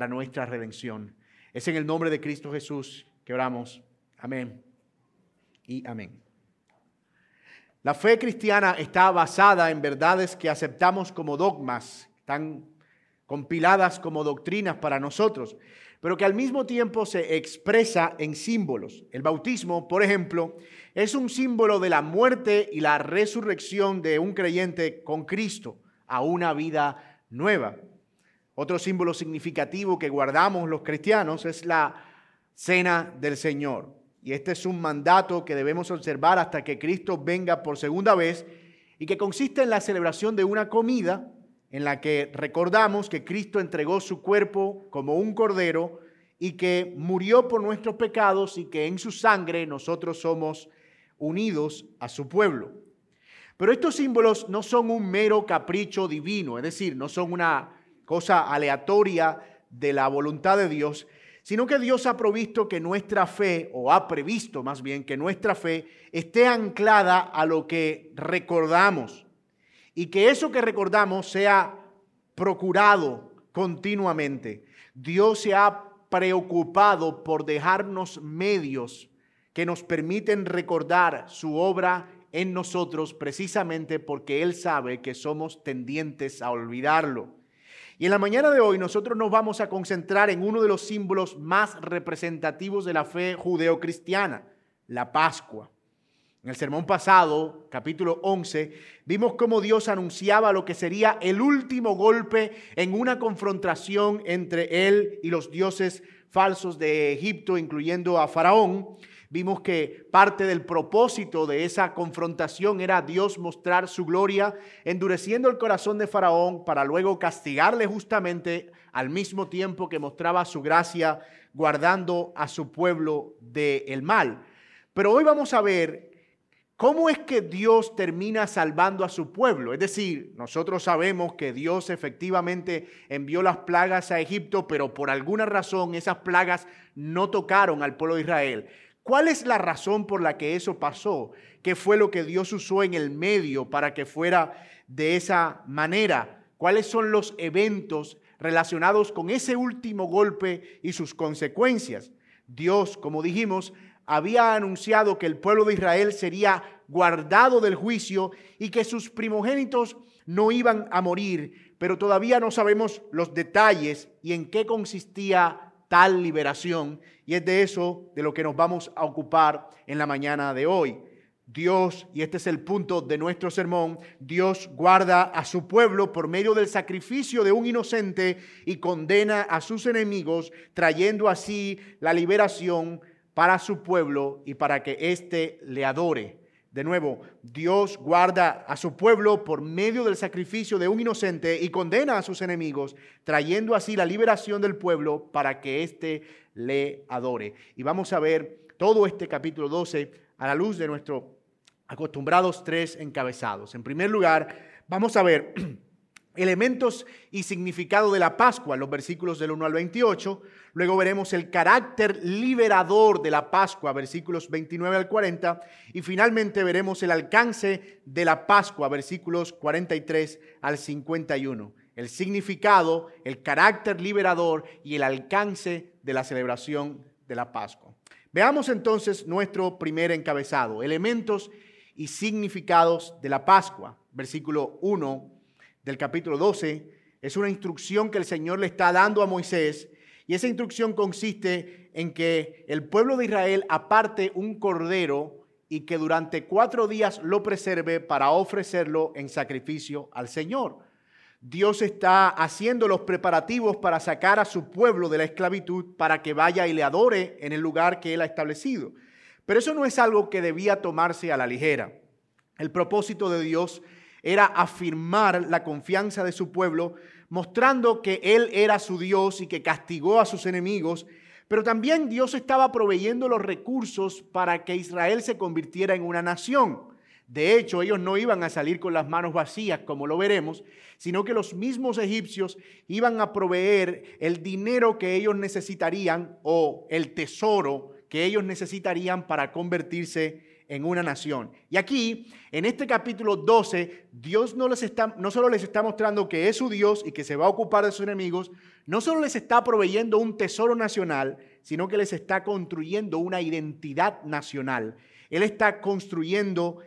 para nuestra redención. Es en el nombre de Cristo Jesús que oramos. Amén y amén. La fe cristiana está basada en verdades que aceptamos como dogmas, están compiladas como doctrinas para nosotros, pero que al mismo tiempo se expresa en símbolos. El bautismo, por ejemplo, es un símbolo de la muerte y la resurrección de un creyente con Cristo a una vida nueva. Otro símbolo significativo que guardamos los cristianos es la cena del Señor. Y este es un mandato que debemos observar hasta que Cristo venga por segunda vez y que consiste en la celebración de una comida en la que recordamos que Cristo entregó su cuerpo como un cordero y que murió por nuestros pecados y que en su sangre nosotros somos unidos a su pueblo. Pero estos símbolos no son un mero capricho divino, es decir, no son una cosa aleatoria de la voluntad de Dios, sino que Dios ha provisto que nuestra fe, o ha previsto más bien que nuestra fe, esté anclada a lo que recordamos y que eso que recordamos sea procurado continuamente. Dios se ha preocupado por dejarnos medios que nos permiten recordar su obra en nosotros precisamente porque Él sabe que somos tendientes a olvidarlo. Y en la mañana de hoy nosotros nos vamos a concentrar en uno de los símbolos más representativos de la fe judeocristiana, la Pascua. En el sermón pasado, capítulo 11, vimos cómo Dios anunciaba lo que sería el último golpe en una confrontación entre Él y los dioses falsos de Egipto, incluyendo a Faraón. Vimos que parte del propósito de esa confrontación era Dios mostrar su gloria, endureciendo el corazón de Faraón para luego castigarle justamente al mismo tiempo que mostraba su gracia, guardando a su pueblo del mal. Pero hoy vamos a ver cómo es que Dios termina salvando a su pueblo. Es decir, nosotros sabemos que Dios efectivamente envió las plagas a Egipto, pero por alguna razón esas plagas no tocaron al pueblo de Israel. ¿Cuál es la razón por la que eso pasó? ¿Qué fue lo que Dios usó en el medio para que fuera de esa manera? ¿Cuáles son los eventos relacionados con ese último golpe y sus consecuencias? Dios, como dijimos, había anunciado que el pueblo de Israel sería guardado del juicio y que sus primogénitos no iban a morir, pero todavía no sabemos los detalles y en qué consistía tal liberación. Y es de eso de lo que nos vamos a ocupar en la mañana de hoy. Dios, y este es el punto de nuestro sermón, Dios guarda a su pueblo por medio del sacrificio de un inocente y condena a sus enemigos, trayendo así la liberación para su pueblo y para que éste le adore. De nuevo, Dios guarda a su pueblo por medio del sacrificio de un inocente y condena a sus enemigos, trayendo así la liberación del pueblo para que éste le adore. Y vamos a ver todo este capítulo 12 a la luz de nuestros acostumbrados tres encabezados. En primer lugar, vamos a ver elementos y significado de la Pascua, los versículos del 1 al 28. Luego veremos el carácter liberador de la Pascua, versículos 29 al 40. Y finalmente veremos el alcance de la Pascua, versículos 43 al 51. El significado, el carácter liberador y el alcance de la celebración de la Pascua. Veamos entonces nuestro primer encabezado, elementos y significados de la Pascua, versículo 1 del capítulo 12 es una instrucción que el Señor le está dando a Moisés y esa instrucción consiste en que el pueblo de Israel aparte un cordero y que durante cuatro días lo preserve para ofrecerlo en sacrificio al Señor. Dios está haciendo los preparativos para sacar a su pueblo de la esclavitud para que vaya y le adore en el lugar que él ha establecido. Pero eso no es algo que debía tomarse a la ligera. El propósito de Dios era afirmar la confianza de su pueblo, mostrando que Él era su Dios y que castigó a sus enemigos, pero también Dios estaba proveyendo los recursos para que Israel se convirtiera en una nación. De hecho, ellos no iban a salir con las manos vacías, como lo veremos, sino que los mismos egipcios iban a proveer el dinero que ellos necesitarían o el tesoro que ellos necesitarían para convertirse en una nación. Y aquí, en este capítulo 12, Dios no, les está, no solo les está mostrando que es su Dios y que se va a ocupar de sus enemigos, no solo les está proveyendo un tesoro nacional, sino que les está construyendo una identidad nacional. Él está construyendo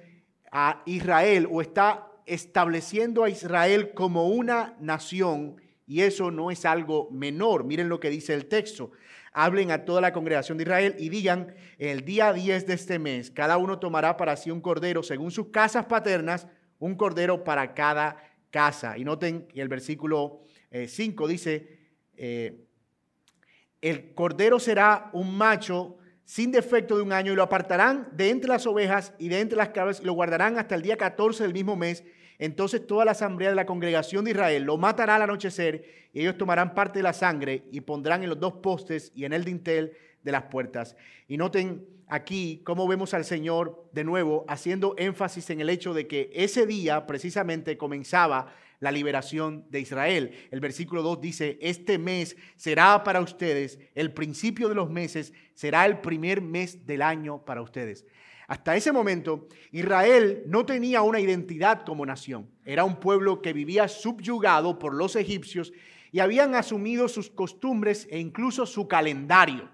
a Israel o está estableciendo a Israel como una nación y eso no es algo menor. Miren lo que dice el texto hablen a toda la congregación de Israel y digan, el día 10 de este mes, cada uno tomará para sí un cordero según sus casas paternas, un cordero para cada casa. Y noten que el versículo 5 eh, dice, eh, el cordero será un macho sin defecto de un año y lo apartarán de entre las ovejas y de entre las cabras y lo guardarán hasta el día 14 del mismo mes entonces toda la asamblea de la congregación de Israel lo matará al anochecer y ellos tomarán parte de la sangre y pondrán en los dos postes y en el dintel de las puertas. Y noten aquí cómo vemos al Señor de nuevo haciendo énfasis en el hecho de que ese día precisamente comenzaba la liberación de Israel. El versículo 2 dice, este mes será para ustedes, el principio de los meses será el primer mes del año para ustedes. Hasta ese momento, Israel no tenía una identidad como nación. Era un pueblo que vivía subyugado por los egipcios y habían asumido sus costumbres e incluso su calendario.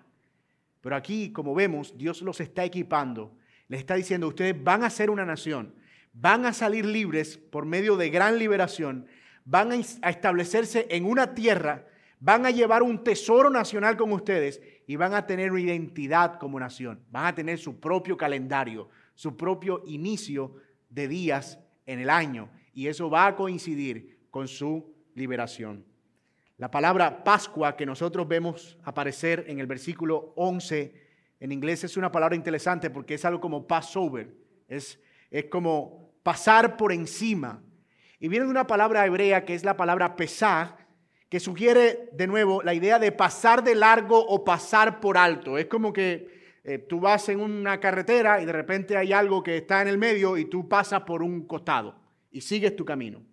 Pero aquí, como vemos, Dios los está equipando. Les está diciendo, ustedes van a ser una nación, van a salir libres por medio de gran liberación, van a establecerse en una tierra, van a llevar un tesoro nacional con ustedes y van a tener una identidad como nación. Van a tener su propio calendario, su propio inicio de días en el año. Y eso va a coincidir con su liberación. La palabra Pascua que nosotros vemos aparecer en el versículo 11 en inglés es una palabra interesante porque es algo como Passover. Es, es como pasar por encima. Y viene de una palabra hebrea que es la palabra pesar que sugiere de nuevo la idea de pasar de largo o pasar por alto. Es como que eh, tú vas en una carretera y de repente hay algo que está en el medio y tú pasas por un costado y sigues tu camino.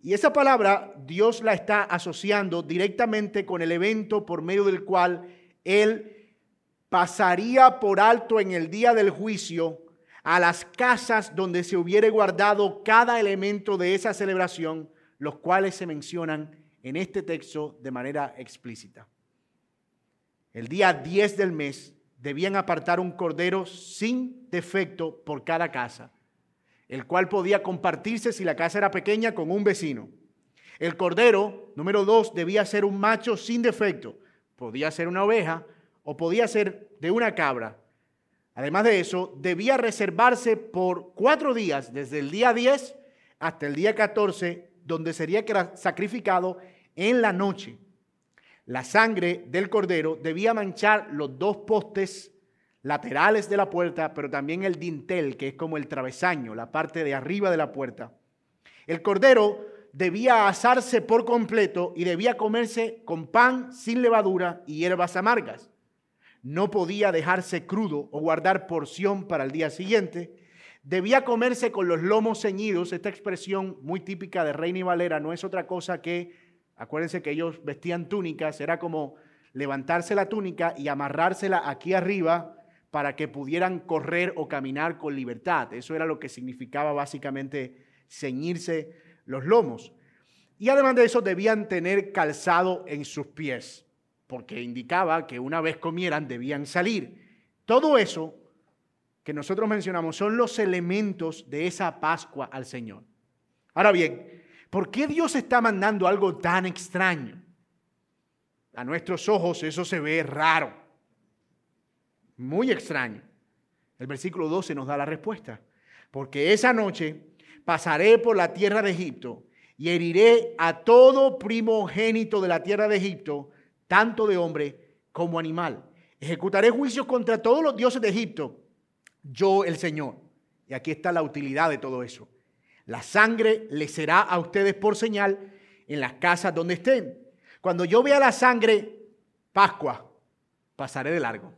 Y esa palabra Dios la está asociando directamente con el evento por medio del cual Él pasaría por alto en el día del juicio a las casas donde se hubiere guardado cada elemento de esa celebración, los cuales se mencionan en este texto de manera explícita. El día 10 del mes debían apartar un cordero sin defecto por cada casa, el cual podía compartirse si la casa era pequeña con un vecino. El cordero, número 2, debía ser un macho sin defecto. Podía ser una oveja o podía ser de una cabra. Además de eso, debía reservarse por cuatro días, desde el día 10 hasta el día 14, donde sería sacrificado en la noche. La sangre del cordero debía manchar los dos postes laterales de la puerta, pero también el dintel, que es como el travesaño, la parte de arriba de la puerta. El cordero debía asarse por completo y debía comerse con pan sin levadura y hierbas amargas. No podía dejarse crudo o guardar porción para el día siguiente. Debía comerse con los lomos ceñidos. Esta expresión muy típica de Reina y Valera no es otra cosa que Acuérdense que ellos vestían túnicas, era como levantarse la túnica y amarrársela aquí arriba para que pudieran correr o caminar con libertad. Eso era lo que significaba básicamente ceñirse los lomos. Y además de eso debían tener calzado en sus pies, porque indicaba que una vez comieran debían salir. Todo eso que nosotros mencionamos son los elementos de esa Pascua al Señor. Ahora bien, ¿Por qué Dios está mandando algo tan extraño? A nuestros ojos eso se ve raro, muy extraño. El versículo 12 nos da la respuesta. Porque esa noche pasaré por la tierra de Egipto y heriré a todo primogénito de la tierra de Egipto, tanto de hombre como animal. Ejecutaré juicios contra todos los dioses de Egipto, yo el Señor. Y aquí está la utilidad de todo eso. La sangre les será a ustedes por señal en las casas donde estén. Cuando yo vea la sangre, Pascua, pasaré de largo.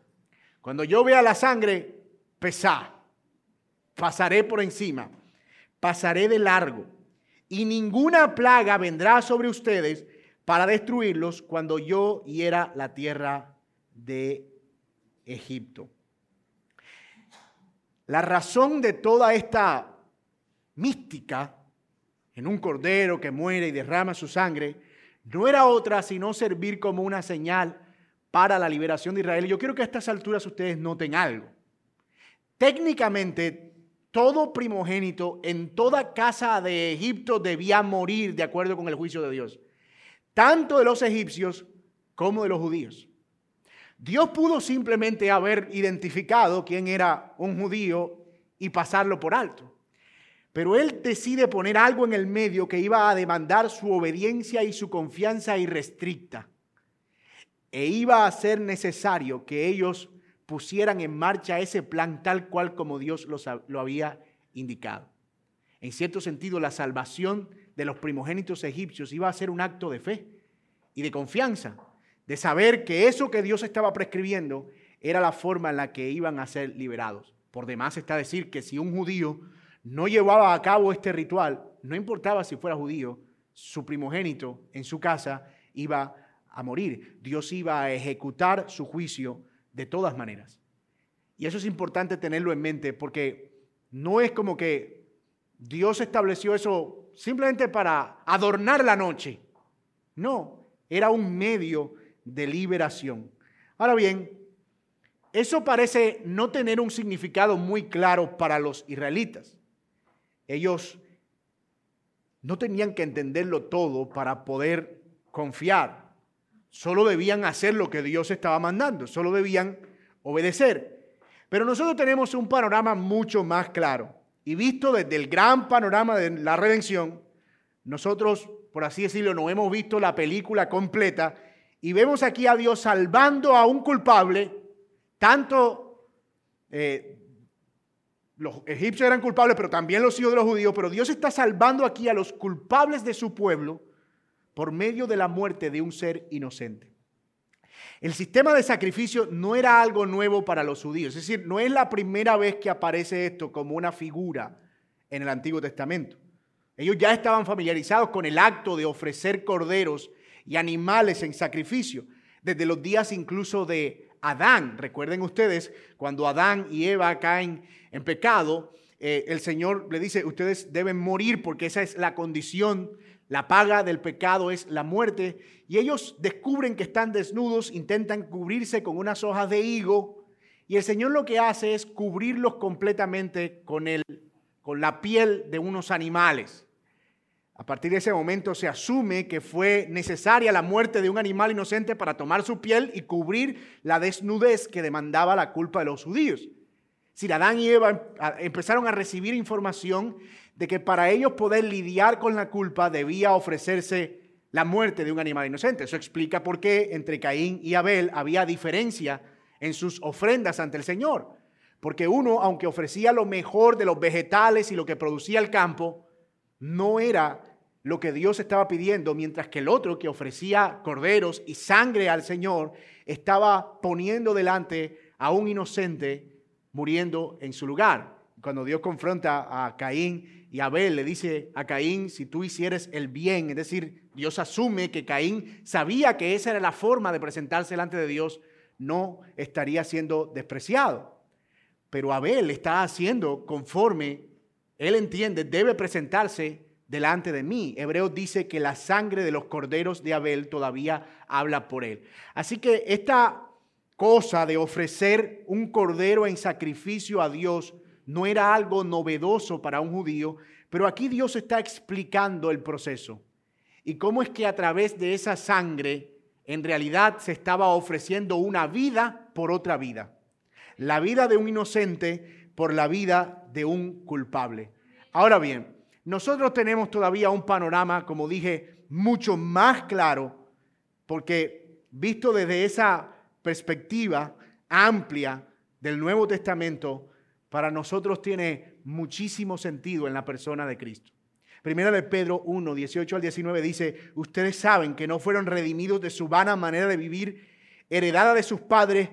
Cuando yo vea la sangre, pesá, pasaré por encima, pasaré de largo. Y ninguna plaga vendrá sobre ustedes para destruirlos cuando yo hiera la tierra de Egipto. la razón de toda esta mística en un cordero que muere y derrama su sangre no era otra sino servir como una señal para la liberación de Israel. Yo quiero que a estas alturas ustedes noten algo. Técnicamente, todo primogénito en toda casa de Egipto debía morir de acuerdo con el juicio de Dios, tanto de los egipcios como de los judíos. Dios pudo simplemente haber identificado quién era un judío y pasarlo por alto. Pero él decide poner algo en el medio que iba a demandar su obediencia y su confianza irrestricta. E iba a ser necesario que ellos pusieran en marcha ese plan tal cual como Dios lo había indicado. En cierto sentido, la salvación de los primogénitos egipcios iba a ser un acto de fe y de confianza, de saber que eso que Dios estaba prescribiendo era la forma en la que iban a ser liberados. Por demás está decir que si un judío no llevaba a cabo este ritual, no importaba si fuera judío, su primogénito en su casa iba a morir. Dios iba a ejecutar su juicio de todas maneras. Y eso es importante tenerlo en mente porque no es como que Dios estableció eso simplemente para adornar la noche. No, era un medio de liberación. Ahora bien, eso parece no tener un significado muy claro para los israelitas. Ellos no tenían que entenderlo todo para poder confiar. Solo debían hacer lo que Dios estaba mandando, solo debían obedecer. Pero nosotros tenemos un panorama mucho más claro. Y visto desde el gran panorama de la redención, nosotros, por así decirlo, no hemos visto la película completa y vemos aquí a Dios salvando a un culpable, tanto eh, los egipcios eran culpables, pero también los hijos de los judíos, pero Dios está salvando aquí a los culpables de su pueblo por medio de la muerte de un ser inocente. El sistema de sacrificio no era algo nuevo para los judíos, es decir, no es la primera vez que aparece esto como una figura en el Antiguo Testamento. Ellos ya estaban familiarizados con el acto de ofrecer corderos y animales en sacrificio, desde los días incluso de Adán. Recuerden ustedes, cuando Adán y Eva caen en pecado, eh, el Señor le dice, ustedes deben morir porque esa es la condición, la paga del pecado es la muerte. Y ellos descubren que están desnudos, intentan cubrirse con unas hojas de higo. Y el Señor lo que hace es cubrirlos completamente con, el, con la piel de unos animales. A partir de ese momento se asume que fue necesaria la muerte de un animal inocente para tomar su piel y cubrir la desnudez que demandaba la culpa de los judíos. Si Adán y Eva em, empezaron a recibir información de que para ellos poder lidiar con la culpa debía ofrecerse la muerte de un animal inocente. Eso explica por qué entre Caín y Abel había diferencia en sus ofrendas ante el Señor. Porque uno, aunque ofrecía lo mejor de los vegetales y lo que producía el campo, no era lo que Dios estaba pidiendo, mientras que el otro que ofrecía corderos y sangre al Señor estaba poniendo delante a un inocente muriendo en su lugar. Cuando Dios confronta a Caín y Abel, le dice a Caín, si tú hicieres el bien, es decir, Dios asume que Caín sabía que esa era la forma de presentarse delante de Dios, no estaría siendo despreciado. Pero Abel está haciendo conforme él entiende, debe presentarse delante de mí. Hebreos dice que la sangre de los corderos de Abel todavía habla por él. Así que esta cosa de ofrecer un cordero en sacrificio a Dios no era algo novedoso para un judío, pero aquí Dios está explicando el proceso y cómo es que a través de esa sangre en realidad se estaba ofreciendo una vida por otra vida. La vida de un inocente por la vida de un culpable. Ahora bien, nosotros tenemos todavía un panorama, como dije, mucho más claro, porque visto desde esa perspectiva amplia del Nuevo Testamento, para nosotros tiene muchísimo sentido en la persona de Cristo. Primera de Pedro 1, 18 al 19 dice, ustedes saben que no fueron redimidos de su vana manera de vivir, heredada de sus padres,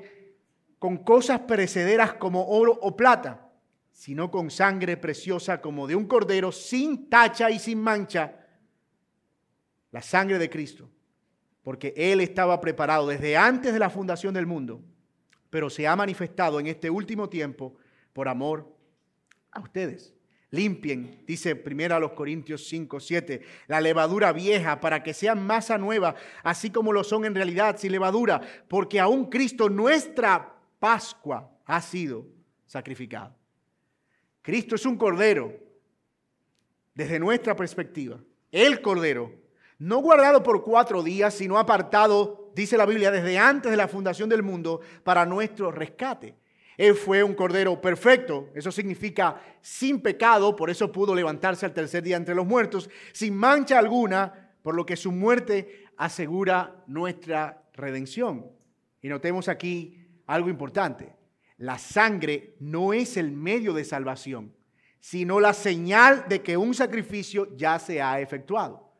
con cosas perecederas como oro o plata, sino con sangre preciosa como de un cordero, sin tacha y sin mancha, la sangre de Cristo porque Él estaba preparado desde antes de la fundación del mundo, pero se ha manifestado en este último tiempo por amor a ustedes. Limpien, dice primero a los Corintios 5, 7, la levadura vieja para que sean masa nueva, así como lo son en realidad, sin levadura, porque aún Cristo, nuestra Pascua, ha sido sacrificado. Cristo es un cordero, desde nuestra perspectiva, el cordero, no guardado por cuatro días, sino apartado, dice la Biblia, desde antes de la fundación del mundo, para nuestro rescate. Él fue un cordero perfecto, eso significa sin pecado, por eso pudo levantarse al tercer día entre los muertos, sin mancha alguna, por lo que su muerte asegura nuestra redención. Y notemos aquí algo importante. La sangre no es el medio de salvación, sino la señal de que un sacrificio ya se ha efectuado.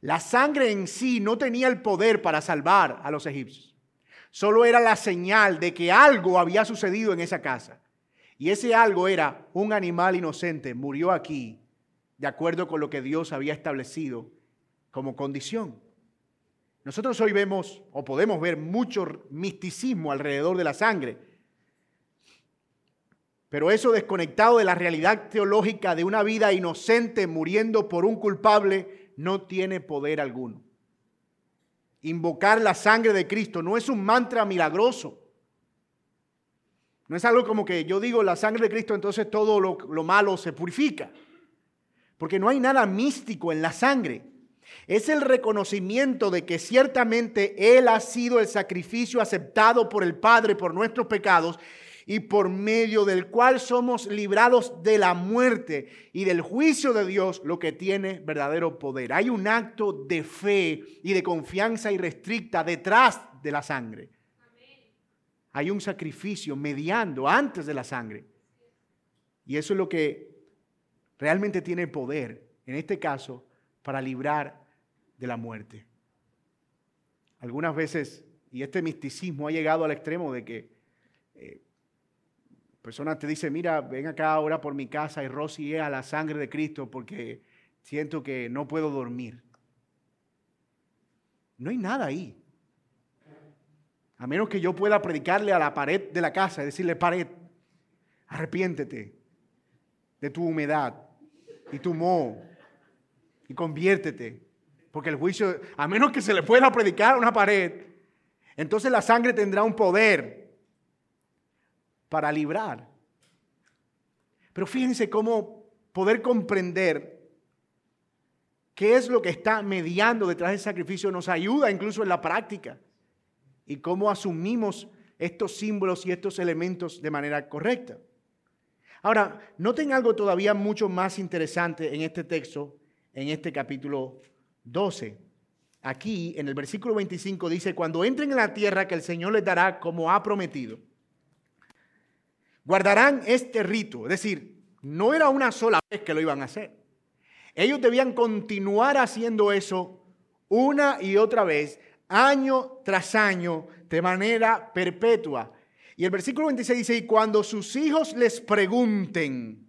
La sangre en sí no tenía el poder para salvar a los egipcios solo era la señal de que algo había sucedido en esa casa. Y ese algo era un animal inocente, murió aquí, de acuerdo con lo que Dios había establecido como condición. Nosotros hoy vemos o podemos ver mucho misticismo alrededor de la sangre, pero eso desconectado de la realidad teológica de una vida inocente muriendo por un culpable no tiene poder alguno. Invocar la sangre de Cristo no es un mantra milagroso. No es algo como que yo digo la sangre de Cristo, entonces todo lo, malo se purifica. Porque no hay nada místico en la sangre. Es el reconocimiento de que ciertamente Él ha sido el sacrificio aceptado por el Padre por nuestros pecados y por medio del cual somos librados de la muerte y del juicio de Dios, lo que tiene verdadero poder. Hay un acto de fe y de confianza irrestricta detrás de la sangre. Hay un sacrificio mediando antes de la sangre. Y eso es lo que realmente tiene poder, en este caso, para librar de la muerte. Algunas veces, y este misticismo ha llegado al extremo de que persona te dice, mira, ven acá ahora por mi casa y rocié a la sangre de Cristo porque siento que no puedo dormir. No hay nada ahí. A menos que yo pueda predicarle a la pared de la casa y decirle, pared, arrepiéntete de tu humedad y tu moho y conviértete. Porque el juicio, a menos que se le pueda predicar a una pared, entonces la sangre tendrá un poder para librar. Pero fíjense cómo poder comprender qué es lo que está mediando detrás del sacrificio nos ayuda incluso en la práctica y cómo asumimos estos símbolos y estos elementos de manera correcta. Ahora, noten algo todavía mucho más interesante en este texto, en este capítulo 12. Aquí, en el versículo 25, dice, cuando entren en la tierra que el Señor les dará como ha prometido guardarán este rito. Es decir, no era una sola vez que lo iban a hacer. Ellos debían continuar haciendo eso una y otra vez, año tras año, de manera perpetua. Y el versículo 26 dice, y cuando sus hijos les pregunten,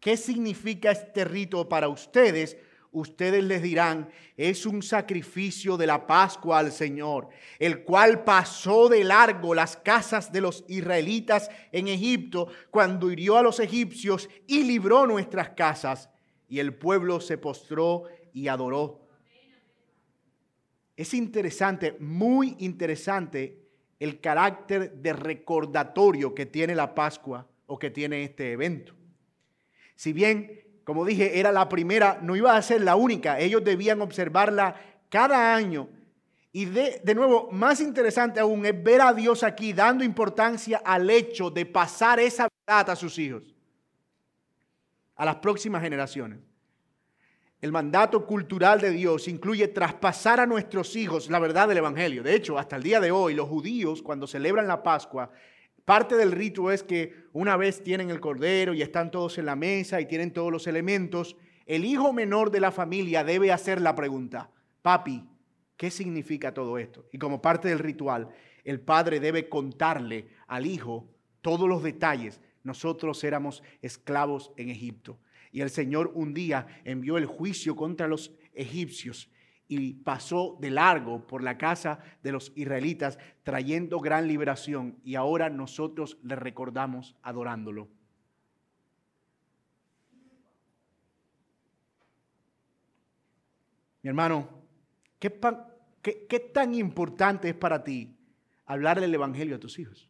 ¿qué significa este rito para ustedes? Ustedes les dirán, es un sacrificio de la Pascua al Señor, el cual pasó de largo las casas de los israelitas en Egipto cuando hirió a los egipcios y libró nuestras casas. Y el pueblo se postró y adoró. Es interesante, muy interesante el carácter de recordatorio que tiene la Pascua o que tiene este evento. Si bien como dije, era la primera, no iba a ser la única. Ellos debían observarla cada año. Y de, de, nuevo, más interesante aún es ver a Dios aquí dando importancia al hecho de pasar esa verdad a sus hijos, a las próximas generaciones. El mandato cultural de Dios incluye traspasar a nuestros hijos la verdad del Evangelio. De hecho, hasta el día de hoy, los judíos, cuando celebran la Pascua, Parte del rito es que una vez tienen el cordero y están todos en la mesa y tienen todos los elementos, el hijo menor de la familia debe hacer la pregunta, papi, ¿qué significa todo esto? Y como parte del ritual, el padre debe contarle al hijo todos los detalles. Nosotros éramos esclavos en Egipto y el Señor un día envió el juicio contra los egipcios y pasó de largo por la casa de los israelitas trayendo gran liberación y ahora nosotros le recordamos adorándolo. Mi hermano, ¿qué, tan importante es para ti hablarle el Evangelio a tus hijos?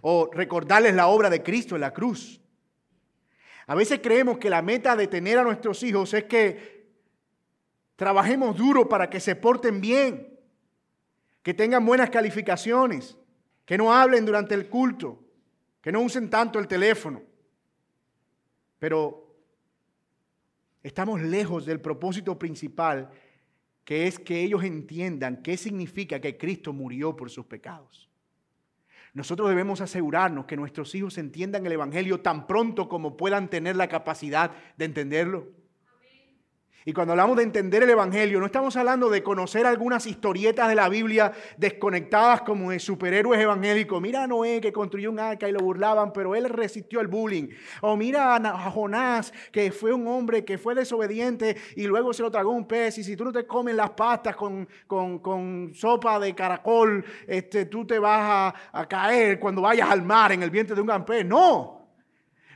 O recordarles la obra de Cristo en la cruz. A veces creemos que la meta de tener a nuestros hijos es que trabajemos duro para que se porten bien, que tengan buenas calificaciones, que no hablen durante el culto, que no usen tanto el teléfono. Pero estamos lejos del propósito principal, que es que ellos entiendan qué significa que Cristo murió por sus pecados. Nosotros debemos asegurarnos que nuestros hijos entiendan el Evangelio tan pronto como puedan tener la capacidad de entenderlo. Y cuando hablamos de entender el Evangelio, no estamos hablando de conocer algunas historietas de la Biblia desconectadas como de superhéroes evangélicos. Mira a Noé que construyó un arca y lo burlaban, pero él resistió el bullying. O mira a Jonás que fue un hombre que fue desobediente y luego se lo tragó un pez. Y si tú no te comes las pastas con, con, sopa de caracol, este, tú te vas a, a caer cuando vayas al mar en el vientre de un gran pez. No.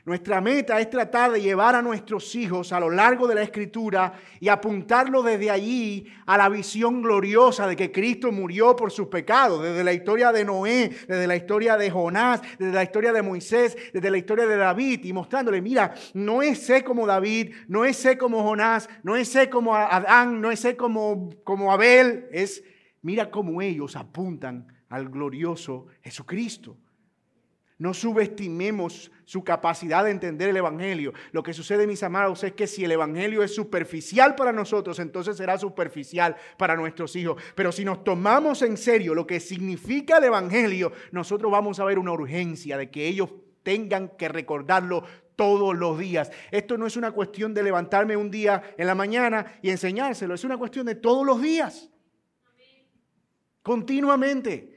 Nuestra meta es tratar de llevar a nuestros hijos a lo largo de la escritura y apuntarlo desde allí a la visión gloriosa de que Cristo murió por sus pecados, desde la historia de Noé, desde la historia de Jonás, desde la historia de Moisés, desde la historia de David y mostrándole, mira, no es sé como David, no es sé como Jonás, no es sé como Adán, no es sé como, como Abel, es mira cómo ellos apuntan al glorioso Jesucristo. No subestimemos su capacidad de entender el Evangelio. Lo que sucede, mis amados, es que si el Evangelio es superficial para nosotros, entonces será superficial para nuestros hijos. Pero si nos tomamos en serio lo que significa el Evangelio, nosotros vamos a ver una urgencia de que ellos tengan que recordarlo todos los días. Esto no es una cuestión de levantarme un día en la mañana y enseñárselo, es una cuestión de todos los días. Continuamente.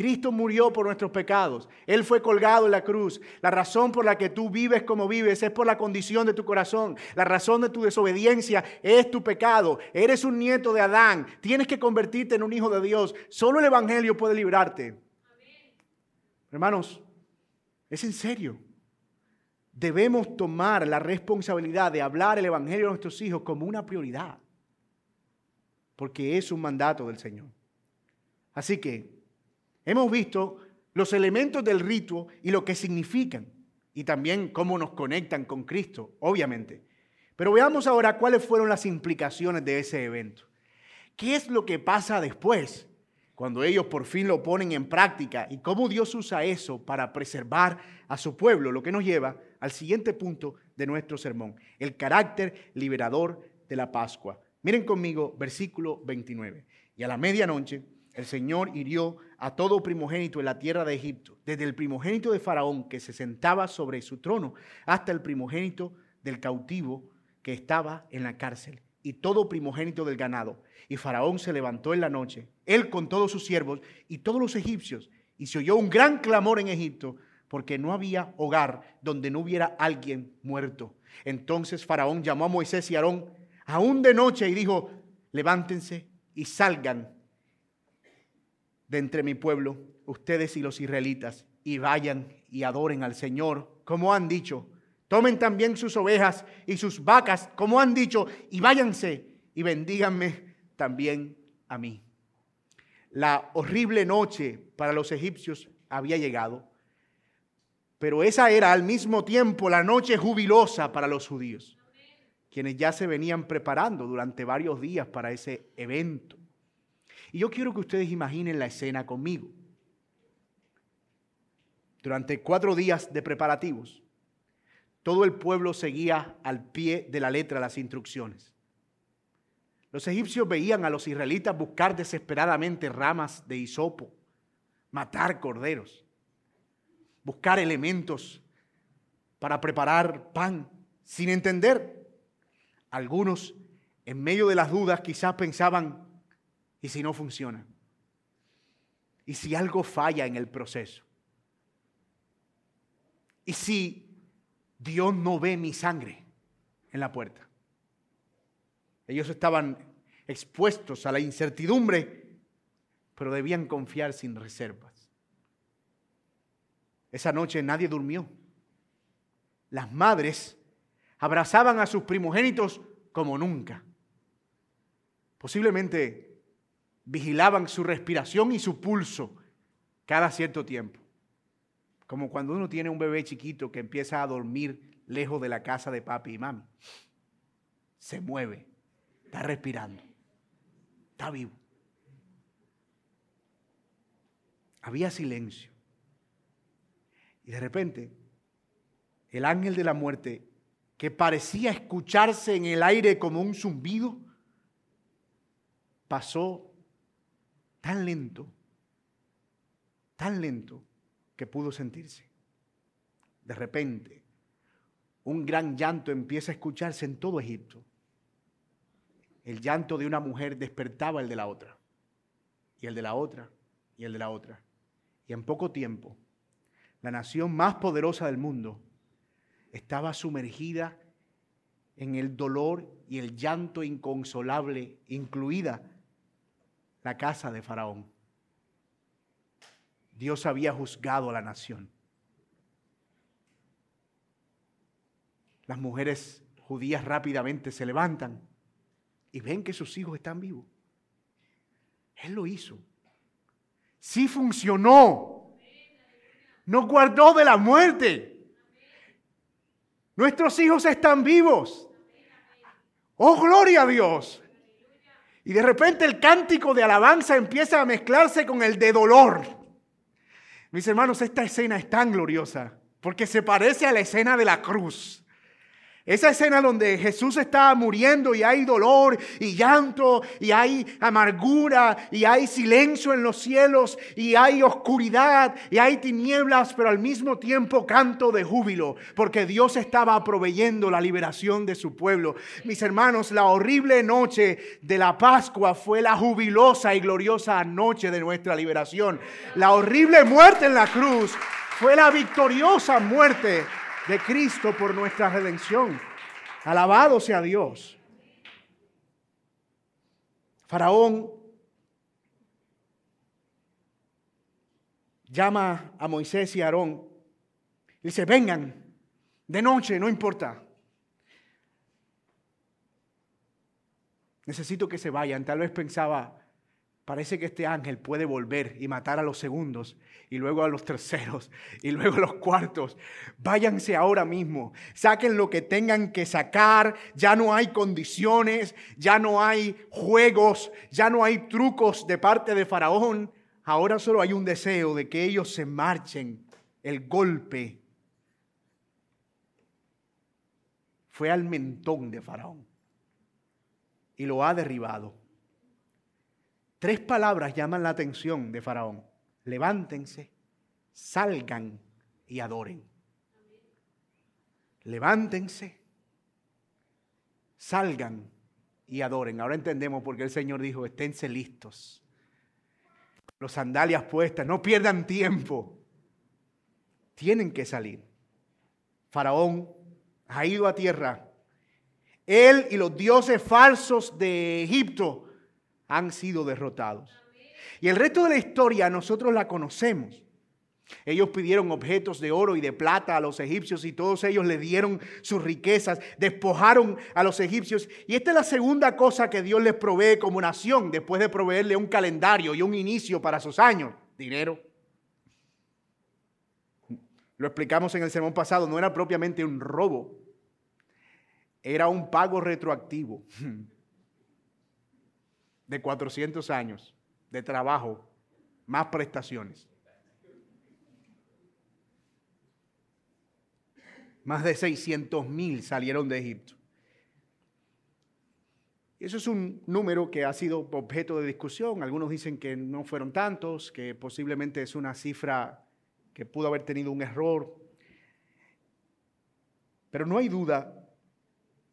Cristo murió por nuestros pecados. Él fue colgado en la cruz. La razón por la que tú vives como vives es por la condición de tu corazón. La razón de tu desobediencia es tu pecado. Eres un nieto de Adán. Tienes que convertirte en un hijo de Dios. Solo el Evangelio puede librarte. Hermanos, es en serio. Debemos tomar la responsabilidad de hablar el Evangelio a nuestros hijos como una prioridad. Porque es un mandato del Señor. Así que Hemos visto los elementos del rito y lo que significan y también cómo nos conectan con Cristo, obviamente. Pero veamos ahora cuáles fueron las implicaciones de ese evento. ¿Qué es lo que pasa después cuando ellos por fin lo ponen en práctica y cómo Dios usa eso para preservar a su pueblo? Lo que nos lleva al siguiente punto de nuestro sermón, el carácter liberador de la Pascua. Miren conmigo versículo 29. Y a la medianoche el Señor hirió a todo primogénito en la tierra de Egipto, desde el primogénito de Faraón que se sentaba sobre su trono, hasta el primogénito del cautivo que estaba en la cárcel, y todo primogénito del ganado. Y Faraón se levantó en la noche, él con todos sus siervos y todos los egipcios, y se oyó un gran clamor en Egipto, porque no había hogar donde no hubiera alguien muerto. Entonces Faraón llamó a Moisés y Aarón aún de noche y dijo, levántense y salgan de entre mi pueblo, ustedes y los israelitas, y vayan y adoren al Señor, como han dicho. Tomen también sus ovejas y sus vacas, como han dicho, y váyanse y bendíganme también a mí. La horrible noche para los egipcios había llegado, pero esa era al mismo tiempo la noche jubilosa para los judíos, quienes ya se venían preparando durante varios días para ese evento. Y yo quiero que ustedes imaginen la escena conmigo. Durante cuatro días de preparativos, todo el pueblo seguía al pie de la letra las instrucciones. Los egipcios veían a los israelitas buscar desesperadamente ramas de hisopo, matar corderos, buscar elementos para preparar pan, sin entender. Algunos, en medio de las dudas, quizás pensaban, ¿Y si no funciona? ¿Y si algo falla en el proceso? ¿Y si Dios no ve mi sangre en la puerta? Ellos estaban expuestos a la incertidumbre, pero debían confiar sin reservas. Esa noche nadie durmió. Las madres abrazaban a sus primogénitos como nunca. Posiblemente vigilaban su respiración y su pulso cada cierto tiempo. Como cuando uno tiene un bebé chiquito que empieza a dormir lejos de la casa de papi y mami. Se mueve, está respirando, está vivo. Había silencio. Y de repente, el ángel de la muerte, que parecía escucharse en el aire como un zumbido, pasó tan lento, tan lento, que pudo sentirse. De repente, un gran llanto empieza a escucharse en todo Egipto. El llanto de una mujer despertaba el de la otra, y el de la otra, y el de la otra. Y en poco tiempo, la nación más poderosa del mundo estaba sumergida en el dolor y el llanto inconsolable, incluida la casa de Faraón. Dios había juzgado a la nación. Las mujeres judías rápidamente se levantan y ven que sus hijos están vivos. Él lo hizo sí funcionó. Nos guardó de la muerte. Nuestros hijos están vivos. Oh, gloria a Dios. Y de repente el cántico de alabanza empieza a mezclarse con el de dolor. Mis hermanos, esta escena es tan gloriosa porque se parece a la escena de la cruz. Esa escena donde Jesús está muriendo y hay dolor y llanto y hay amargura y hay silencio en los cielos y hay oscuridad y hay tinieblas, pero al mismo tiempo canto de júbilo, porque Dios estaba proveyendo la liberación de su pueblo. Mis hermanos, la horrible noche de la Pascua fue la jubilosa y gloriosa noche de nuestra liberación. La horrible muerte en la cruz fue la victoriosa muerte de Cristo por nuestra redención. Alabado sea Dios. Faraón llama a Moisés y a Aarón. Dice, vengan de noche, no importa. Necesito que se vayan. Tal vez pensaba, Parece que este ángel puede volver y matar a los segundos y luego a los terceros y luego a los cuartos. Váyanse ahora mismo, saquen lo que tengan que sacar, ya no hay condiciones, ya no hay juegos, ya no hay trucos de parte de Faraón. Ahora solo hay un deseo de que ellos se marchen. El golpe fue al mentón de Faraón y lo ha derribado. Tres palabras llaman la atención de Faraón. Levántense, salgan y adoren. Levántense, salgan y adoren. Ahora entendemos por qué el Señor dijo, esténse listos. Los sandalias puestas, no pierdan tiempo. Tienen que salir. Faraón ha ido a tierra. Él y los dioses falsos de Egipto han sido derrotados. Y el resto de la historia nosotros la conocemos. Ellos pidieron objetos de oro y de plata a los egipcios y todos ellos le dieron sus riquezas, despojaron a los egipcios. Y esta es la segunda cosa que Dios les provee como nación, después de proveerle un calendario y un inicio para sus años, dinero. Lo explicamos en el sermón pasado, no era propiamente un robo, era un pago retroactivo de 400 años de trabajo, más prestaciones. Más de 600 mil salieron de Egipto. Eso es un número que ha sido objeto de discusión. Algunos dicen que no fueron tantos, que posiblemente es una cifra que pudo haber tenido un error. Pero no hay duda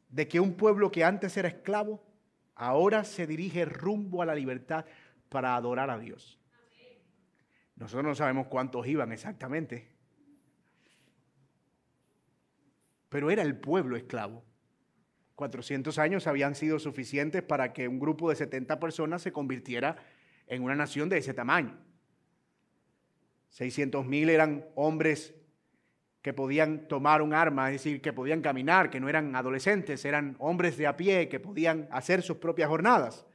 de que un pueblo que antes era esclavo ahora se dirige rumbo a la libertad para adorar a Dios. Nosotros no sabemos cuántos iban exactamente, pero era el pueblo esclavo. 400 años habían sido suficientes para que un grupo de 70 personas se convirtiera en una nación de ese tamaño. 600 mil eran hombres que podían tomar un arma, es decir, que podían caminar, que no eran adolescentes, eran hombres de a pie, que podían hacer sus propias jornadas.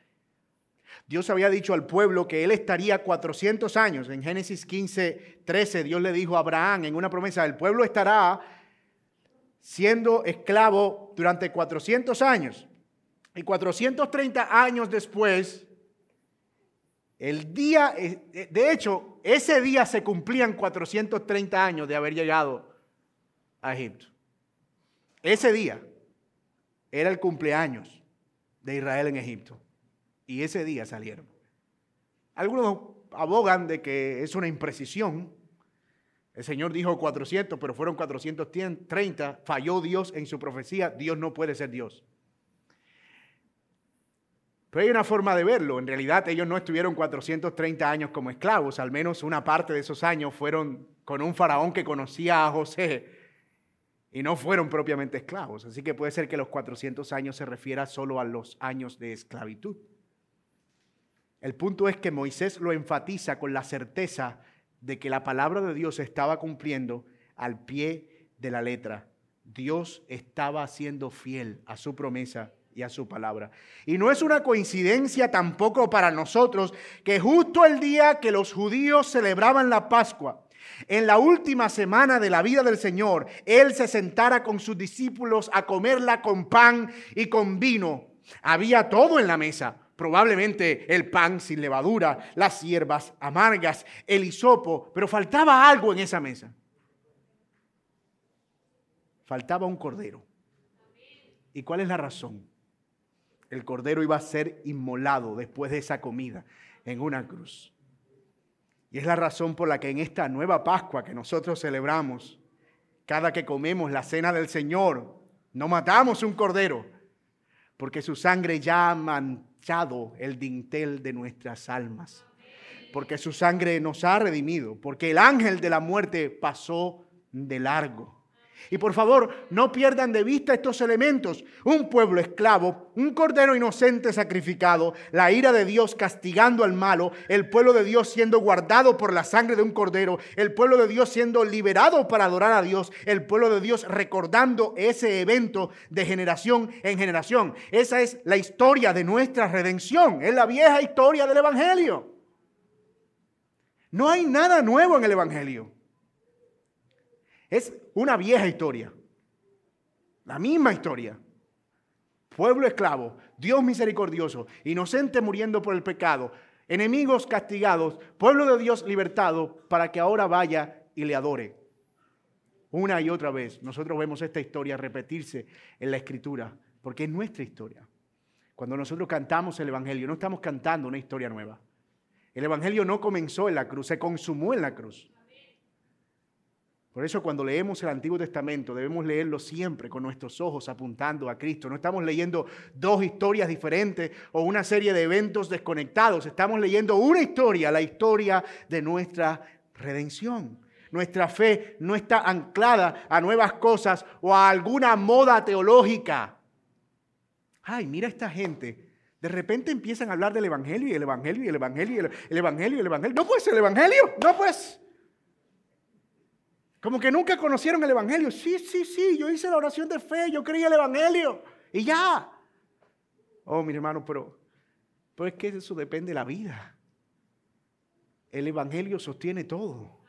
Dios había dicho al pueblo que él estaría 400 años. En Génesis 15, 13, Dios le dijo a Abraham en una promesa, el pueblo estará siendo esclavo durante 400 años. Y 430 años después, el día, eh, de hecho, ese día se cumplían 430 años de haber llegado a Egipto. Ese día era el cumpleaños de Israel en Egipto. Y ese día salieron. Algunos abogan de que es una imprecisión. El Señor dijo 400, pero fueron 430. Falló Dios en su profecía. Dios no puede ser Dios. Pero hay una forma de verlo. En realidad ellos no estuvieron 430 años como esclavos. Al menos una parte de esos años fueron con un faraón que conocía a José y no fueron propiamente esclavos. Así que puede ser que los 400 años se refiera solo a los años de esclavitud. El punto es que Moisés lo enfatiza con la certeza de que la palabra de Dios estaba cumpliendo al pie de la letra. Dios estaba siendo fiel a su promesa y a su palabra. Y no es una coincidencia tampoco para nosotros que justo el día que los judíos celebraban la Pascua, en la última semana de la vida del Señor, Él se sentara con sus discípulos a comerla con pan y con vino. Había todo en la mesa. Probablemente el pan sin levadura, las hierbas amargas, el hisopo, pero faltaba algo en esa mesa. Faltaba un cordero. ¿Y cuál es la razón? el cordero iba a ser inmolado después de esa comida en una cruz. Y es la razón por la que en esta nueva Pascua que nosotros celebramos, cada que comemos la cena del Señor, no matamos un cordero, porque su sangre ya ha manchado el dintel de nuestras almas, porque su sangre nos ha redimido, porque el ángel de la muerte pasó de largo. Y por favor, no pierdan de vista estos elementos. Un pueblo esclavo, un cordero inocente sacrificado, la ira de Dios castigando al malo, el pueblo de Dios siendo guardado por la sangre de un cordero, el pueblo de Dios siendo liberado para adorar a Dios, el pueblo de Dios recordando ese evento de generación en generación. Esa es la historia de nuestra redención, es la vieja historia del Evangelio. No hay nada nuevo en el Evangelio. Es una vieja historia. La misma historia. Pueblo esclavo, Dios misericordioso, inocente muriendo por el pecado, enemigos castigados, pueblo de Dios libertado para que ahora vaya y le adore. Una y otra vez nosotros vemos esta historia repetirse en la escritura, porque es nuestra historia. Cuando nosotros cantamos el Evangelio, no estamos cantando una historia nueva. El Evangelio no comenzó en la cruz, se consumó en la cruz. Por eso cuando leemos el Antiguo Testamento debemos leerlo siempre con nuestros ojos apuntando a Cristo. No estamos leyendo dos historias diferentes o una serie de eventos desconectados. Estamos leyendo una historia, la historia de nuestra redención. Nuestra fe no está anclada a nuevas cosas o a alguna moda teológica. Ay, mira esta gente. De repente empiezan a hablar del Evangelio y el Evangelio y el Evangelio y el, Evangelio y el Evangelio. No pues el Evangelio, no pues. Como que nunca conocieron el Evangelio. Sí, sí, sí, yo hice la oración de fe, yo creí el Evangelio y ya. Oh, mi hermano, pero, pero es que eso depende de la vida. El Evangelio sostiene todo.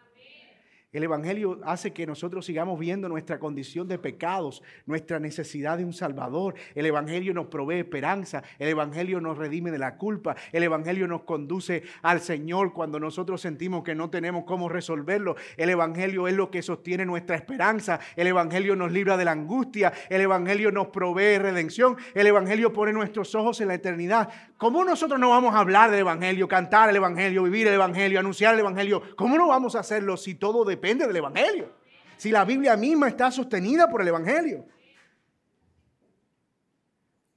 El Evangelio hace que nosotros sigamos viendo nuestra condición de pecados, nuestra necesidad de un Salvador. El Evangelio nos provee esperanza. El Evangelio nos redime de la culpa. El Evangelio nos conduce al Señor cuando nosotros sentimos que no tenemos cómo resolverlo. El Evangelio es lo que sostiene nuestra esperanza. El Evangelio nos libra de la angustia. El Evangelio nos provee redención. El Evangelio pone nuestros ojos en la eternidad. ¿Cómo nosotros no vamos a hablar del Evangelio, cantar el Evangelio, vivir el Evangelio, anunciar el Evangelio? ¿Cómo no vamos a hacerlo si todo depende? Depende del Evangelio. Si la Biblia misma está sostenida por el Evangelio.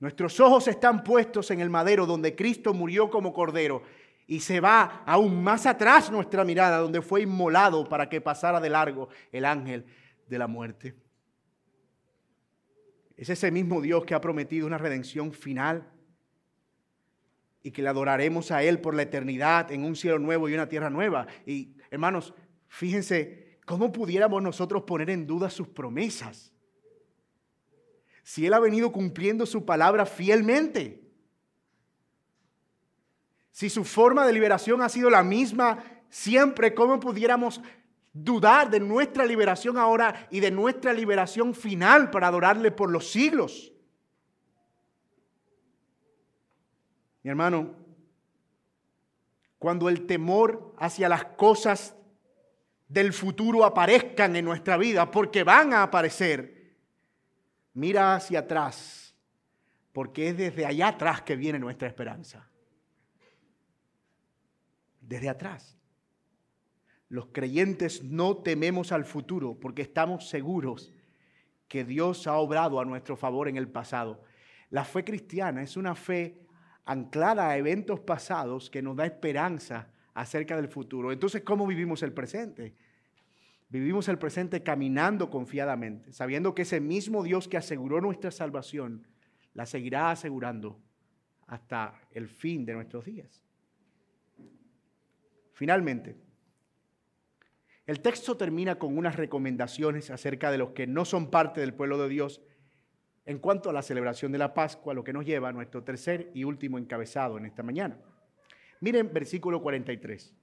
Nuestros ojos están puestos en el madero donde Cristo murió como cordero y se va aún más atrás nuestra mirada donde fue inmolado para que pasara de largo el ángel de la muerte. Es ese mismo Dios que ha prometido una redención final y que le adoraremos a Él por la eternidad en un cielo nuevo y una tierra nueva. Y hermanos, Fíjense, ¿cómo pudiéramos nosotros poner en duda sus promesas? Si Él ha venido cumpliendo su palabra fielmente. Si su forma de liberación ha sido la misma siempre, ¿cómo pudiéramos dudar de nuestra liberación ahora y de nuestra liberación final para adorarle por los siglos? Mi hermano, cuando el temor hacia las cosas del futuro aparezcan en nuestra vida, porque van a aparecer, mira hacia atrás, porque es desde allá atrás que viene nuestra esperanza. Desde atrás. Los creyentes no tememos al futuro porque estamos seguros que Dios ha obrado a nuestro favor en el pasado. La fe cristiana es una fe anclada a eventos pasados que nos da esperanza acerca del futuro. Entonces, ¿cómo vivimos el presente? Vivimos el presente caminando confiadamente, sabiendo que ese mismo Dios que aseguró nuestra salvación, la seguirá asegurando hasta el fin de nuestros días. Finalmente, el texto termina con unas recomendaciones acerca de los que no son parte del pueblo de Dios en cuanto a la celebración de la Pascua, lo que nos lleva a nuestro tercer y último encabezado en esta mañana. Miren versículo 43.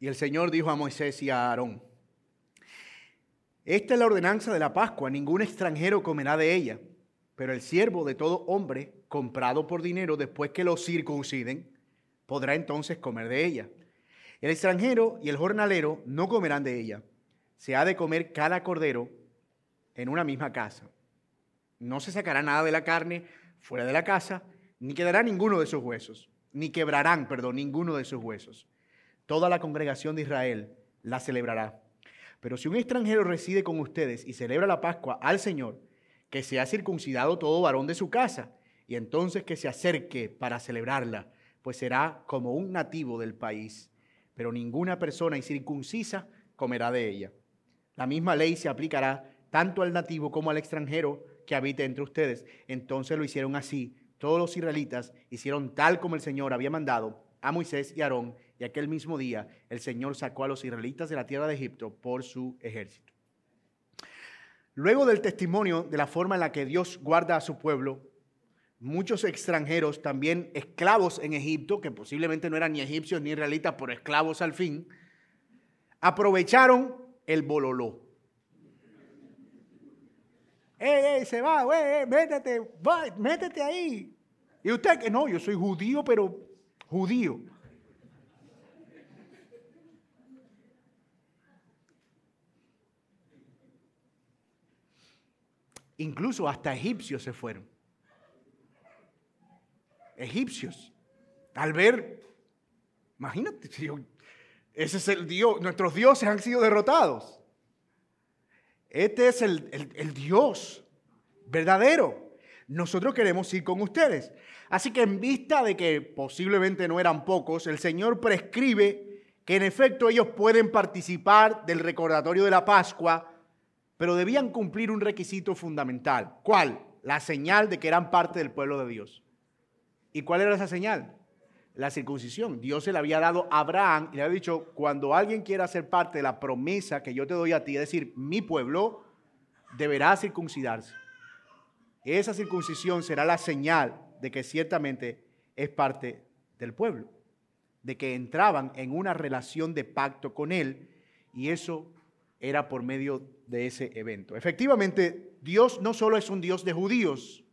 Y el Señor dijo a Moisés y a Aarón, esta es la ordenanza de la Pascua, ningún extranjero comerá de ella, pero el siervo de todo hombre comprado por dinero después que lo circunciden, podrá entonces comer de ella. El extranjero y el jornalero no comerán de ella. Se ha de comer cada cordero en una misma casa. No se sacará nada de la carne fuera de la casa, ni quedará ninguno de sus huesos, ni quebrarán, perdón, ninguno de sus huesos. Toda la congregación de Israel la celebrará. Pero si un extranjero reside con ustedes y celebra la Pascua al Señor, que se ha circuncidado todo varón de su casa, y entonces que se acerque para celebrarla, pues será como un nativo del país. Pero ninguna persona incircuncisa comerá de ella. La misma ley se aplicará tanto al nativo como al extranjero que habite entre ustedes. Entonces lo hicieron así. Todos los israelitas hicieron tal como el Señor había mandado a Moisés y Aarón, y aquel mismo día el Señor sacó a los israelitas de la tierra de Egipto por su ejército. Luego del testimonio de la forma en la que Dios guarda a su pueblo, muchos extranjeros, también esclavos en Egipto, que posiblemente no eran ni egipcios ni israelitas, pero esclavos al fin, aprovecharon el bololó. ¡Ey, ey, se va, güey, métete, métete ahí! Y usted que no, yo soy judío, pero judío. Incluso hasta egipcios se fueron egipcios. Al ver, imagínate, ese es el Dios, nuestros dioses han sido derrotados. Este es el, el Dios verdadero. Nosotros queremos ir con ustedes. Así que en vista de que posiblemente no eran pocos, el Señor prescribe que en efecto ellos pueden participar del recordatorio de la Pascua, pero debían cumplir un requisito fundamental. ¿Cuál? La señal de que eran parte del pueblo de Dios. ¿Y cuál era esa señal? La circuncisión. Dios se la había dado a Abraham y le había dicho, cuando alguien quiera ser parte de la promesa que yo te doy a ti, es decir, mi pueblo, deberá circuncidarse. Esa circuncisión será la señal de que ciertamente es parte del pueblo, de que entraban en una relación de pacto con él y eso era por medio de ese evento. Efectivamente, Dios no solo es un Dios de judíos,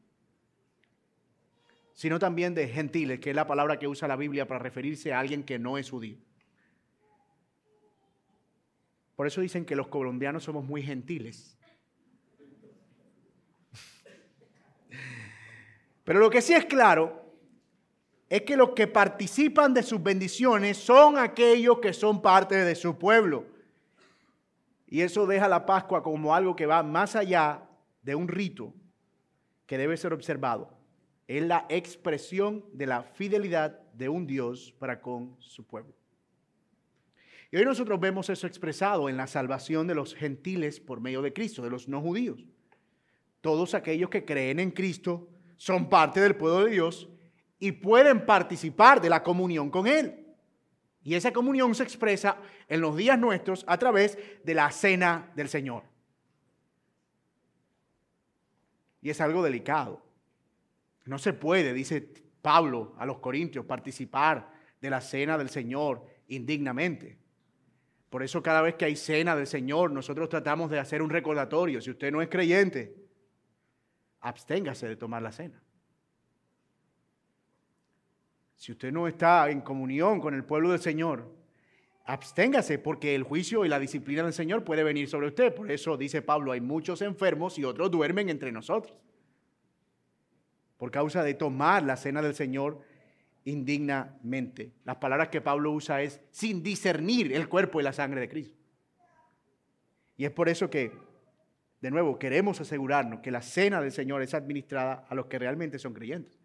sino también de gentiles, que es la palabra que usa la Biblia para referirse a alguien que no es judío. Por eso dicen que los colombianos somos muy gentiles. Pero lo que sí es claro es que los que participan de sus bendiciones son aquellos que son parte de su pueblo. Y eso deja la Pascua como algo que va más allá de un rito que debe ser observado es la expresión de la fidelidad de un Dios para con su pueblo. Y hoy nosotros vemos eso expresado en la salvación de los gentiles por medio de Cristo, de los no judíos. Todos aquellos que creen en Cristo son parte del pueblo de Dios y pueden participar de la comunión con Él. Y esa comunión se expresa en los días nuestros a través de la cena del Señor. Y es algo delicado. No se puede, dice Pablo a los Corintios, participar de la cena del Señor indignamente. Por eso cada vez que hay cena del Señor, nosotros tratamos de hacer un recordatorio. Si usted no es creyente, absténgase de tomar la cena. Si usted no está en comunión con el pueblo del Señor, absténgase porque el juicio y la disciplina del Señor puede venir sobre usted. Por eso dice Pablo, hay muchos enfermos y otros duermen entre nosotros. Por causa de tomar la cena del Señor indignamente. Las palabras que Pablo usa es sin discernir el cuerpo y la sangre de Cristo. Y es por eso que, de nuevo, queremos asegurarnos que la cena del Señor es administrada a los que realmente son creyentes.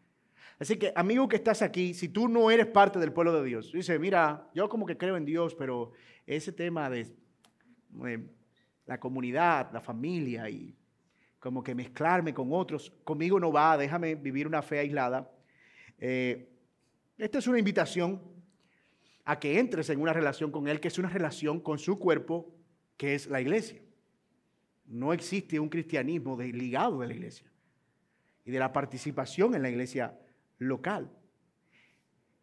Así que, amigo que estás aquí, si tú no eres parte del pueblo de Dios, dice, mira, yo como que creo en Dios, pero ese tema de, la comunidad, la familia y como que mezclarme con otros, conmigo no va, déjame vivir una fe aislada. Eh, esta es una invitación a que entres en una relación con Él, que es una relación con su cuerpo, que es la iglesia. No existe un cristianismo desligado de la iglesia y de la participación en la iglesia local.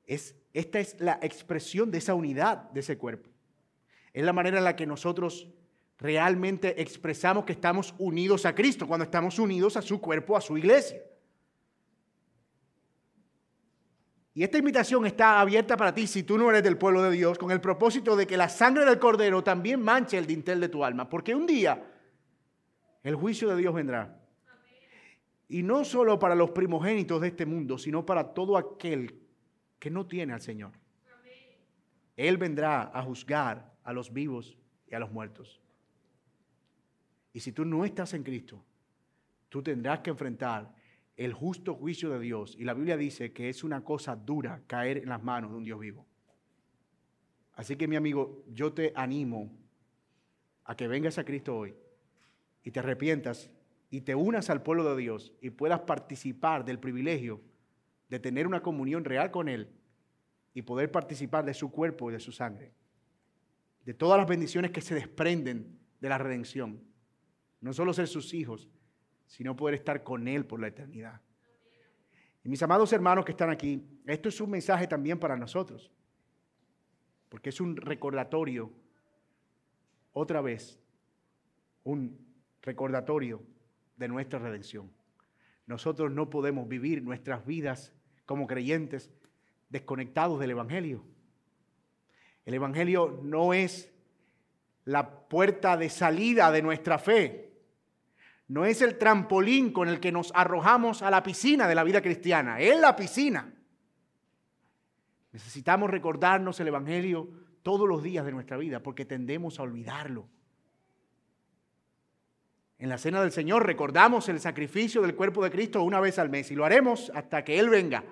Es, esta es la expresión de esa unidad de ese cuerpo. Es la manera en la que nosotros realmente expresamos que estamos unidos a Cristo, cuando estamos unidos a su cuerpo, a su iglesia. Y esta invitación está abierta para ti si tú no eres del pueblo de Dios, con el propósito de que la sangre del cordero también manche el dintel de tu alma, porque un día el juicio de Dios vendrá. Y no solo para los primogénitos de este mundo, sino para todo aquel que no tiene al Señor. Él vendrá a juzgar a los vivos y a los muertos. Y si tú no estás en Cristo, tú tendrás que enfrentar el justo juicio de Dios. Y la Biblia dice que es una cosa dura caer en las manos de un Dios vivo. Así que mi amigo, yo te animo a que vengas a Cristo hoy y te arrepientas y te unas al pueblo de Dios y puedas participar del privilegio de tener una comunión real con Él y poder participar de su cuerpo y de su sangre, de todas las bendiciones que se desprenden de la redención. No solo ser sus hijos, sino poder estar con Él por la eternidad. Y mis amados hermanos que están aquí, esto es un mensaje también para nosotros, porque es un recordatorio, otra vez, un recordatorio de nuestra redención. Nosotros no podemos vivir nuestras vidas como creyentes desconectados del Evangelio. El Evangelio no es la puerta de salida de nuestra fe no es el trampolín con el que nos arrojamos a la piscina de la vida cristiana, es la piscina. Necesitamos recordarnos el Evangelio todos los días de nuestra vida porque tendemos a olvidarlo. En la cena del Señor recordamos el sacrificio del cuerpo de Cristo una vez al mes y lo haremos hasta que Él venga.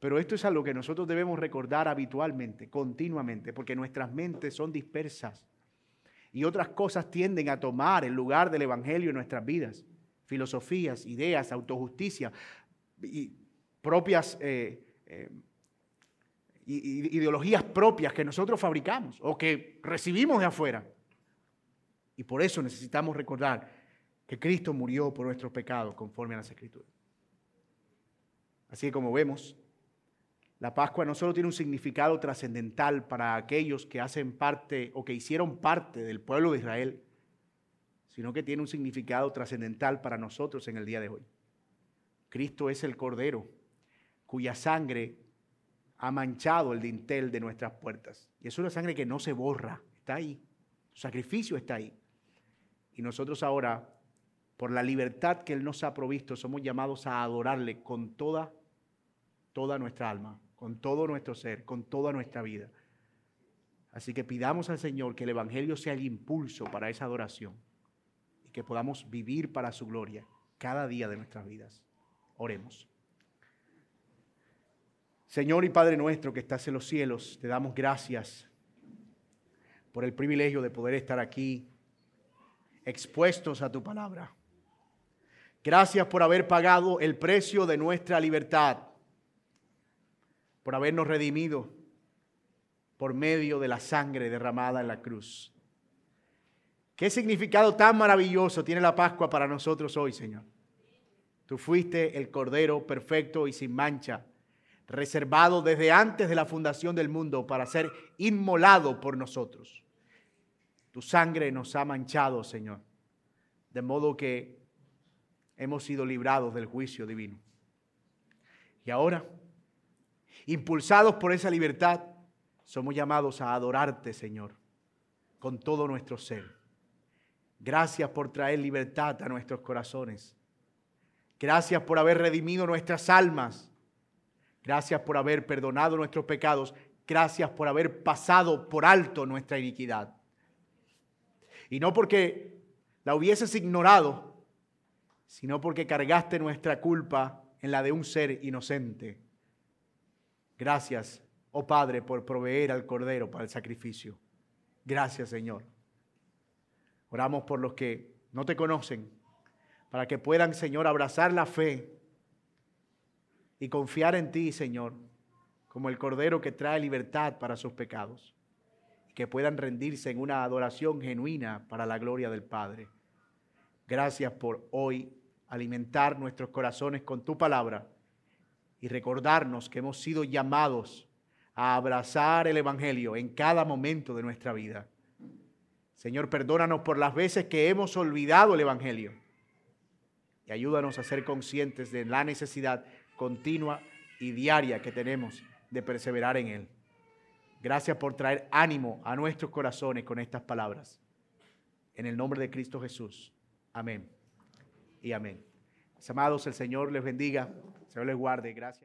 Pero esto es algo que nosotros debemos recordar habitualmente, continuamente, porque nuestras mentes son dispersas y otras cosas tienden a tomar el lugar del Evangelio en nuestras vidas. Filosofías, ideas, autojusticia y propias eh, eh, ideologías propias que nosotros fabricamos o que recibimos de afuera. Y por eso necesitamos recordar que Cristo murió por nuestros pecados conforme a las Escrituras. Así que como vemos, la Pascua no solo tiene un significado trascendental para aquellos que hacen parte o que hicieron parte del pueblo de Israel, sino que tiene un significado trascendental para nosotros en el día de hoy. Cristo es el Cordero cuya sangre ha manchado el dintel de nuestras puertas. Y es una sangre que no se borra, está ahí. Su sacrificio está ahí. Y nosotros ahora, por la libertad que Él nos ha provisto, somos llamados a adorarle con toda, toda nuestra alma con todo nuestro ser, con toda nuestra vida. Así que pidamos al Señor que el Evangelio sea el impulso para esa adoración y que podamos vivir para su gloria cada día de nuestras vidas. Oremos. Señor y Padre nuestro que estás en los cielos, te damos gracias por el privilegio de poder estar aquí expuestos a tu palabra. Gracias por haber pagado el precio de nuestra libertad por habernos redimido por medio de la sangre derramada en la cruz. ¿Qué significado tan maravilloso tiene la Pascua para nosotros hoy, Señor? Tú fuiste el Cordero perfecto y sin mancha, reservado desde antes de la fundación del mundo para ser inmolado por nosotros. Tu sangre nos ha manchado, Señor, de modo que hemos sido librados del juicio divino. Y ahora, impulsados por esa libertad, somos llamados a adorarte, Señor, con todo nuestro ser. Gracias por traer libertad a nuestros corazones. Gracias por haber redimido nuestras almas. Gracias por haber perdonado nuestros pecados. Gracias por haber pasado por alto nuestra iniquidad. Y no porque la hubieses ignorado, sino porque cargaste nuestra culpa en la de un ser inocente. Gracias, oh Padre, por proveer al Cordero para el sacrificio. Gracias, Señor. Oramos por los que no te conocen, para que puedan, Señor, abrazar la fe y confiar en ti, Señor, como el Cordero que trae libertad para sus pecados. Y que puedan rendirse en una adoración genuina para la gloria del Padre. Gracias por hoy alimentar nuestros corazones con tu palabra y recordarnos que hemos sido llamados a abrazar el Evangelio en cada momento de nuestra vida. Señor, perdónanos por las veces que hemos olvidado el Evangelio y ayúdanos a ser conscientes de la necesidad continua y diaria que tenemos de perseverar en Él. Gracias por traer ánimo a nuestros corazones con estas palabras. En el nombre de Cristo Jesús. Amén. Y amén. amados, el Señor les bendiga. Señor guarde. Gracias.